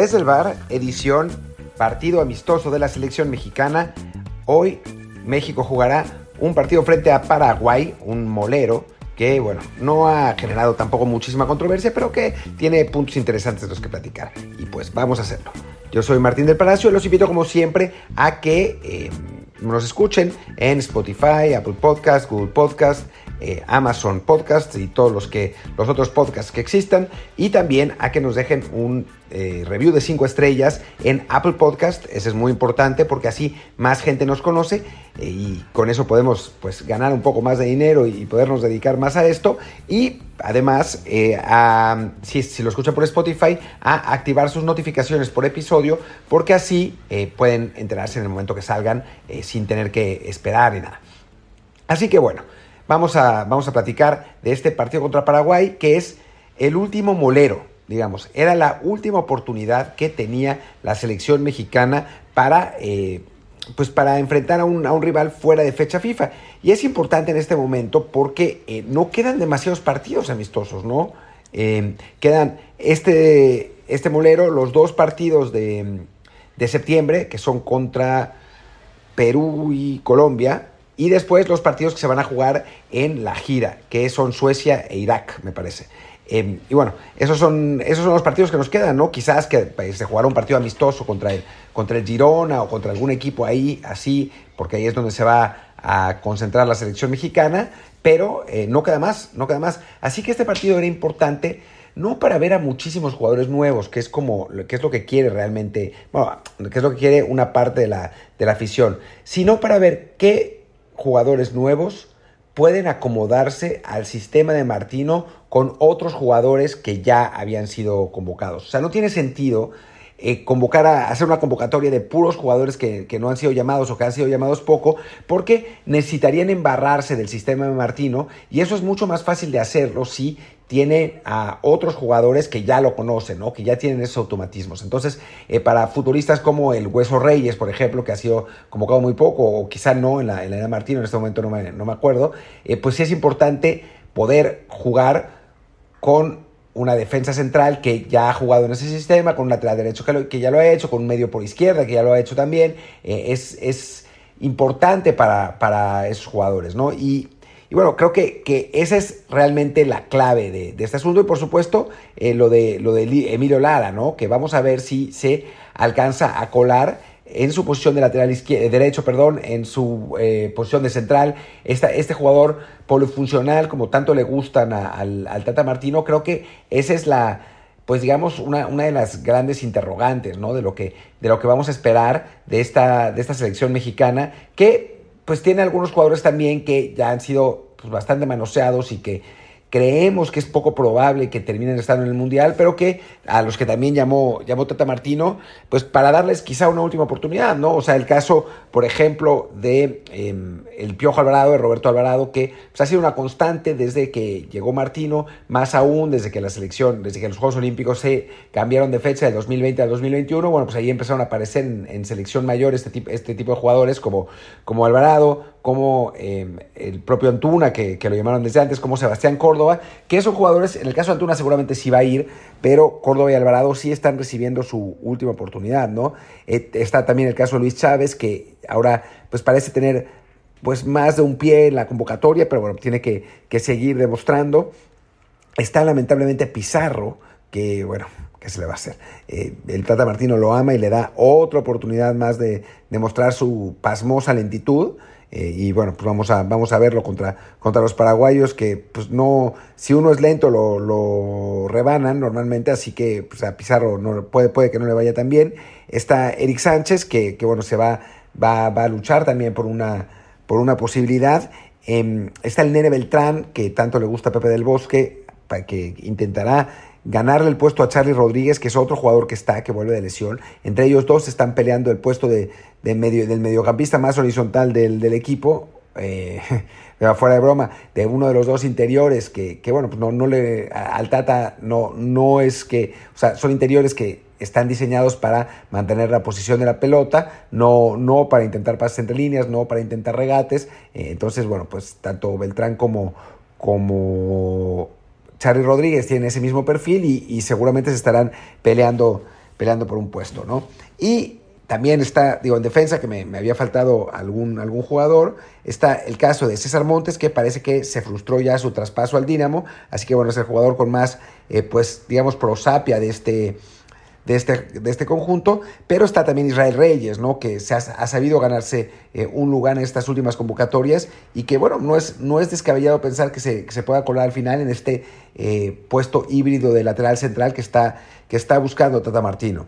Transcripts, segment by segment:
Desde el bar, edición partido amistoso de la selección mexicana. Hoy México jugará un partido frente a Paraguay, un molero que, bueno, no ha generado tampoco muchísima controversia, pero que tiene puntos interesantes de los que platicar. Y pues vamos a hacerlo. Yo soy Martín del Palacio y los invito como siempre a que eh, nos escuchen en Spotify, Apple Podcast, Google Podcast, eh, Amazon Podcast y todos los, que, los otros podcasts que existan. Y también a que nos dejen un eh, review de 5 estrellas en Apple Podcast. Ese es muy importante porque así más gente nos conoce eh, y con eso podemos pues, ganar un poco más de dinero y podernos dedicar más a esto. Y además, si, si, lo escuchan por Spotify, a activar sus notificaciones por episodio porque así pueden enterarse en el momento que salgan sin tener que esperar y nada. Así que bueno. Vamos a, vamos a platicar de este partido contra Paraguay, que es el último molero, digamos. Era la última oportunidad que tenía la selección mexicana para, eh, pues para enfrentar a un, a un, rival fuera de fecha FIFA. Y es importante en este momento porque eh, no quedan demasiados partidos amistosos, ¿no? Eh, quedan este, este molero, los dos partidos de, de septiembre, que son contra Perú y Colombia, y después los partidos que se van a jugar en la gira, que son Suecia e Irak, me parece. Em, y bueno, esos son, esos son los partidos que nos quedan, ¿no? Quizás que pues, se jugará un partido amistoso contra el, contra el Girona o contra algún equipo ahí, así, porque ahí es donde se va a concentrar la selección mexicana, pero eh, no queda más, no queda más. Así que este partido era importante no para ver a muchísimos jugadores nuevos, que es como, que es lo que quiere realmente, bueno, que es lo que quiere una parte de la, de la afición, sino para ver qué jugadores nuevos pueden acomodarse al sistema de Martino con otros jugadores que ya habían sido convocados. O sea, no tiene sentido eh, convocar a hacer una convocatoria de puros jugadores que, que, no han sido llamados o que han sido llamados poco, porque necesitarían embarrarse del sistema de Martino y eso es mucho más fácil de hacerlo si tiene a otros jugadores que ya lo conocen, ¿no? que ya tienen esos automatismos. Entonces, eh, para futuristas como el Hueso Reyes, por ejemplo, que ha sido convocado muy poco, o quizá no en la, en la Martino, en este momento no me, no me acuerdo, eh, pues sí es importante poder jugar con una defensa central que ya ha jugado en ese sistema, con un lateral derecho que, que ya lo ha hecho, con un medio por izquierda que ya lo ha hecho también. Eh, es, es, importante para, para esos jugadores, ¿no? Y y bueno, creo que, que esa es realmente la clave de, este asunto. Y por supuesto, eh, lo, de, lo de Emilio Lara, ¿no? Que vamos a ver si se alcanza a colar en su posición de lateral eh, derecho, perdón, en su eh, posición de central, esta, este jugador polifuncional, como tanto le gustan al, al, Tata Martino, creo que esa es la, pues digamos, una, una, de las grandes interrogantes, ¿no? De lo que, de lo que vamos a esperar de esta, de esta selección mexicana, que pues tiene algunos jugadores también que ya han sido pues, bastante manoseados y que creemos que es poco probable que terminen estando en el Mundial, pero que a los que también llamó, llamó Tata Martino, pues para darles quizá una última oportunidad, ¿no? O sea, el caso, por ejemplo, de em, el Piojo Alvarado, de Roberto Alvarado, que pues, ha sido una constante desde que llegó Martino, más aún desde que la selección, desde que los Juegos Olímpicos se cambiaron de fecha del 2020 al 2021, bueno, pues ahí empezaron a aparecer en, selección mayor este tipo, este tipo de jugadores como, como Alvarado, como em, el propio Antuna, que, que, lo llamaron desde antes, como Sebastián Córdoba, que esos jugadores, en el caso de Antuna seguramente sí va a ir, pero Córdoba y Alvarado sí están recibiendo su última oportunidad, ¿no? Eh, está también el caso de Luis Chávez, que ahora pues parece tener pues más de un pie en la convocatoria, pero bueno, tiene que, que seguir demostrando. Está lamentablemente Pizarro, que bueno, ¿qué se le va a hacer? Eh, el Tata Martino lo ama y le da otra oportunidad más de demostrar su pasmosa lentitud. Eh, y bueno, pues vamos a, vamos a verlo contra, contra los paraguayos que pues no, si uno es lento lo, lo rebanan normalmente, así que pues, a Pizarro puede, puede que no le vaya tan bien. Está Eric Sánchez que, que bueno, se va, va, va, a luchar también por una, por una posibilidad. Eh, está el Nene Beltrán que tanto le gusta a Pepe del Bosque, que intentará ganarle el puesto a Charlie Rodríguez, que es otro jugador que está, que vuelve de lesión. Entre ellos dos están peleando el puesto de, medio, del mediocampista más horizontal del, equipo. Eh, fuera de broma, de uno de los dos interiores que, que bueno, pues no, no le, al Tata no, no es que, o sea, son interiores que están diseñados para mantener la posición de la pelota, no, no para intentar pases entre líneas, no para intentar regates. Eh, entonces, bueno, pues tanto Beltrán como, como Charlie Rodríguez tiene ese mismo perfil y, seguramente se estarán peleando, peleando por un puesto, ¿no? Y también está, digo, en defensa, que me, había faltado algún, algún jugador, está el caso de César Montes, que parece que se frustró ya su traspaso al Dinamo, así que bueno, es el jugador con más, eh, pues, digamos, prosapia de este, de este, de este conjunto, pero está también Israel Reyes, ¿no? que se ha, sabido ganarse eh, un lugar en estas últimas convocatorias y que, bueno, no es, no es descabellado pensar que se, que se pueda colar al final en este eh, puesto híbrido de lateral central que está, que está buscando Tata Martino.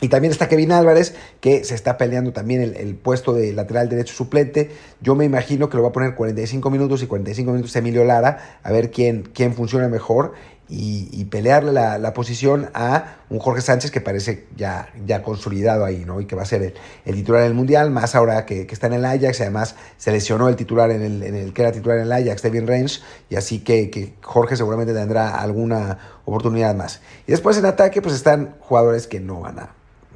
Y también está Kevin Álvarez, que se está peleando también el, puesto de lateral derecho suplente. Yo me imagino que lo va a poner 45 minutos y 45 minutos Emilio Lara, a ver quién, quién funciona mejor y, pelearle la, posición a un Jorge Sánchez que parece ya, ya consolidado ahí, ¿no? Y que va a ser el, titular del Mundial, más ahora que, está en el Ajax, además se lesionó el titular en el, en el que era titular en el Ajax, Devin Range, y así que, Jorge seguramente tendrá alguna oportunidad más. Y después en ataque, pues están jugadores que no van a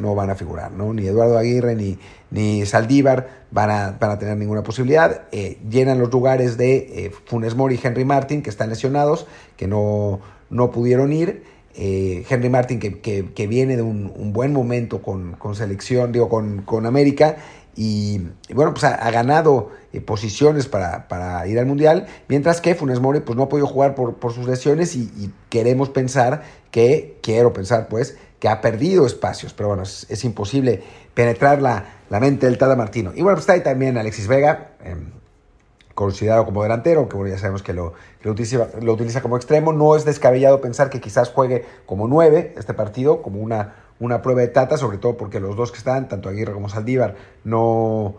no van a figurar, ¿no? Ni Eduardo Aguirre ni, ni Saldívar van a, tener ninguna posibilidad. Eh, llenan los lugares de eh, Funes Mori y Henry Martin, que están lesionados, que no, no pudieron ir. Eh, Henry Martin, que, viene de un, buen momento con, selección, digo, con, con América, y, bueno, pues ha, ganado posiciones para, ir al Mundial, mientras que Funes Mori pues no ha podido jugar por, por sus lesiones y, queremos pensar que, quiero pensar pues, que ha perdido espacios, pero bueno, es, imposible penetrar la, mente del Tada Martino. Y bueno, pues está ahí también Alexis Vega, em, considerado como delantero, que bueno, ya sabemos que lo, lo, utiliza, como extremo. No es descabellado pensar que quizás juegue como nueve este partido, como una, una prueba de Tata, sobre todo porque los dos que están, tanto Aguirre como Saldívar, no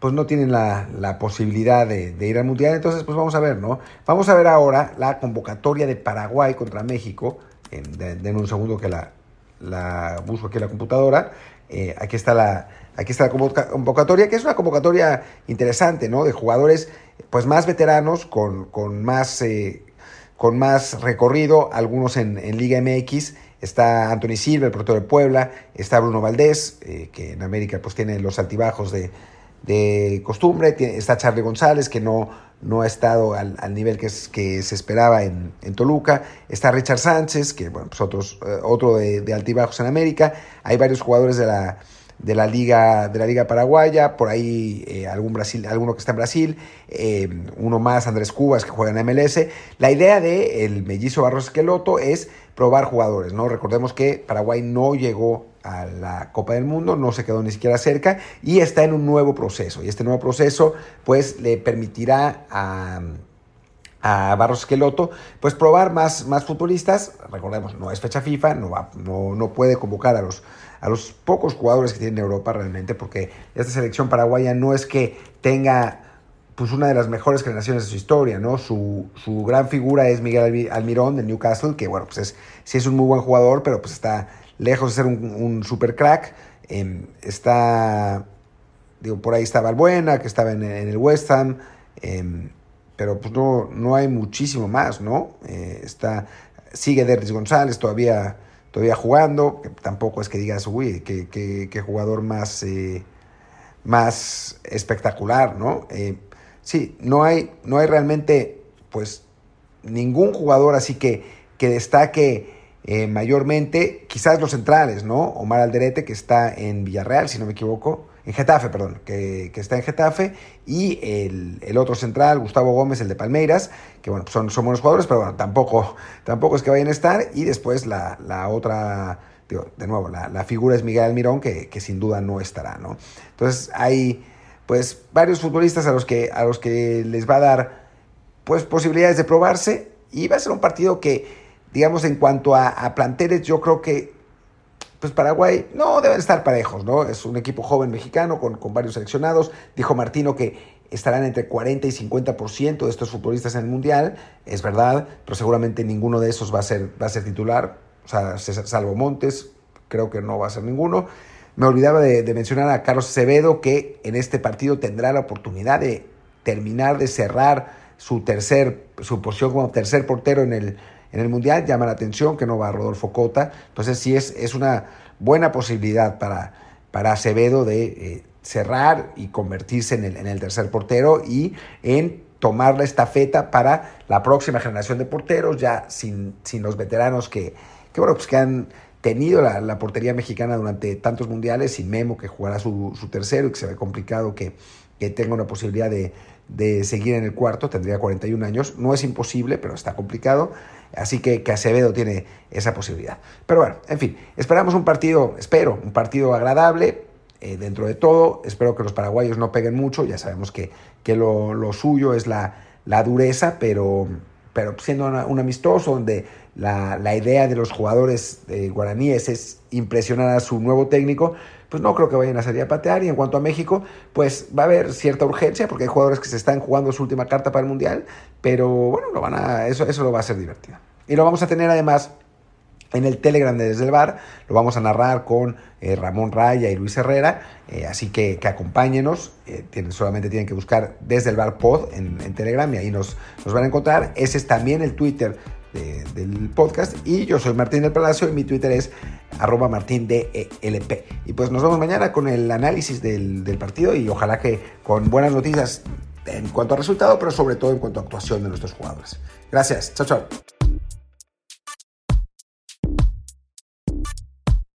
pues no tienen la, posibilidad de, ir al Mundial. Entonces, pues vamos a ver, ¿no? Vamos a ver ahora la convocatoria de Paraguay contra México. En, un segundo que la, la busco aquí en la computadora. Eh, aquí está la, aquí está la convocatoria, que es una convocatoria interesante, ¿no? De jugadores pues más veteranos, con, con más, eh, con más recorrido, algunos en, Liga MX. Está Anthony Silva, el portero de Puebla, está Bruno Valdés, eh, que en América pues tiene los altibajos de, de costumbre, está Charlie González, que no, no ha estado al, nivel que, que, se esperaba en, Toluca. Está Richard Sánchez, que bueno, pues otros, eh, otro de, altibajos en América. Hay varios jugadores de la, de la liga de la liga paraguaya por ahí eh, algún Brasil alguno que está en Brasil eh, uno más Andrés Cubas que juega en MLS la idea de el mellizo Barros Esqueloto es probar jugadores no recordemos que Paraguay no llegó a la Copa del Mundo, no se quedó ni siquiera cerca y está en un nuevo proceso. Y este nuevo proceso pues le permitirá a, a Barros Esqueloto pues probar más, más futbolistas. Recordemos, no es fecha FIFA, no, va, no, no puede convocar a los, a los pocos jugadores que tiene Europa realmente porque esta selección paraguaya no es que tenga pues una de las mejores generaciones de su historia, ¿no? Su, su, gran figura es Miguel Almirón de Newcastle, que bueno, pues es, sí es un muy buen jugador, pero pues está lejos de ser un, super crack. Em, está, digo, por ahí está Valbuena, que estaba en, el West Ham, em, pero pues no, no hay muchísimo más, ¿no? Eh, está, sigue Derris González todavía, todavía jugando, que tampoco es que digas, uy, qué, jugador más, eh, más espectacular, ¿no? Eh, sí, no hay, no hay realmente, pues, ningún jugador así que, que destaque eh, mayormente, quizás los centrales, ¿no? Omar Alderete, que está en Villarreal, si no me equivoco, en Getafe, perdón, que, está en Getafe, y el, otro central, Gustavo Gómez, el de Palmeiras, que bueno, son, son buenos jugadores, pero bueno, tampoco, tampoco es que vayan a estar, y después la, otra, de nuevo, la, figura es Miguel Almirón, que, que sin duda no estará, ¿no? Entonces hay pues varios futbolistas a los que, a los que les va a dar pues posibilidades de probarse, y va a ser un partido que digamos, en cuanto a, planteles, yo creo que pues Paraguay no deben estar parejos, ¿no? Es un equipo joven mexicano con, varios seleccionados. Dijo Martino que estarán entre 40 y 50% de estos futbolistas en el Mundial, es verdad, pero seguramente ninguno de esos va a ser, va a ser titular, o sea, salvo Montes, creo que no va a ser ninguno. Me olvidaba de, de mencionar a Carlos Acevedo, que en este partido tendrá la oportunidad de terminar de cerrar su tercer, su posición como tercer portero en el en el Mundial. Llama la atención que no va Rodolfo Cota. Entonces sí es, es una buena posibilidad para, para Acevedo de eh, cerrar y convertirse en el, en el tercer portero y en tomar la estafeta para la próxima generación de porteros, ya sin, sin los veteranos que, que, bueno, pues que han, tenido la, portería mexicana durante tantos mundiales, sin Memo que jugará su, tercero y que se ve complicado que, tenga una posibilidad de, seguir en el cuarto, tendría 41 años, no es imposible, pero está complicado, así que, que Acevedo tiene esa posibilidad. Pero bueno, en fin, esperamos un partido, espero, un partido agradable, eh, dentro de todo. Espero que los paraguayos no peguen mucho. Ya sabemos que, que lo, suyo es la, la, dureza, pero, pero siendo un amistoso donde la, la, idea de los jugadores guaraníes es impresionar a su nuevo técnico, pues no creo que vayan a salir a patear. Y en cuanto a México, pues va a haber cierta urgencia porque hay jugadores que se están jugando su última carta para el Mundial, pero bueno, lo van a, eso, eso lo va a ser divertido. Y lo vamos a tener además en el Telegram de Desde el Bar. Lo vamos a narrar con eh, Ramón Raya y Luis Herrera, eh, así que, que acompáñenos. Eh, tienen, solamente tienen que buscar Desde el Bar Pod en, Telegram y ahí nos, nos, van a encontrar. Ese es también el Twitter del podcast. Y yo soy Martín del Palacio y mi Twitter es arroba martindelp. Y pues nos vemos mañana con el análisis del, del partido y ojalá que con buenas noticias en cuanto a resultado, pero sobre todo en cuanto a actuación de nuestros jugadores. Gracias. Chao, chao.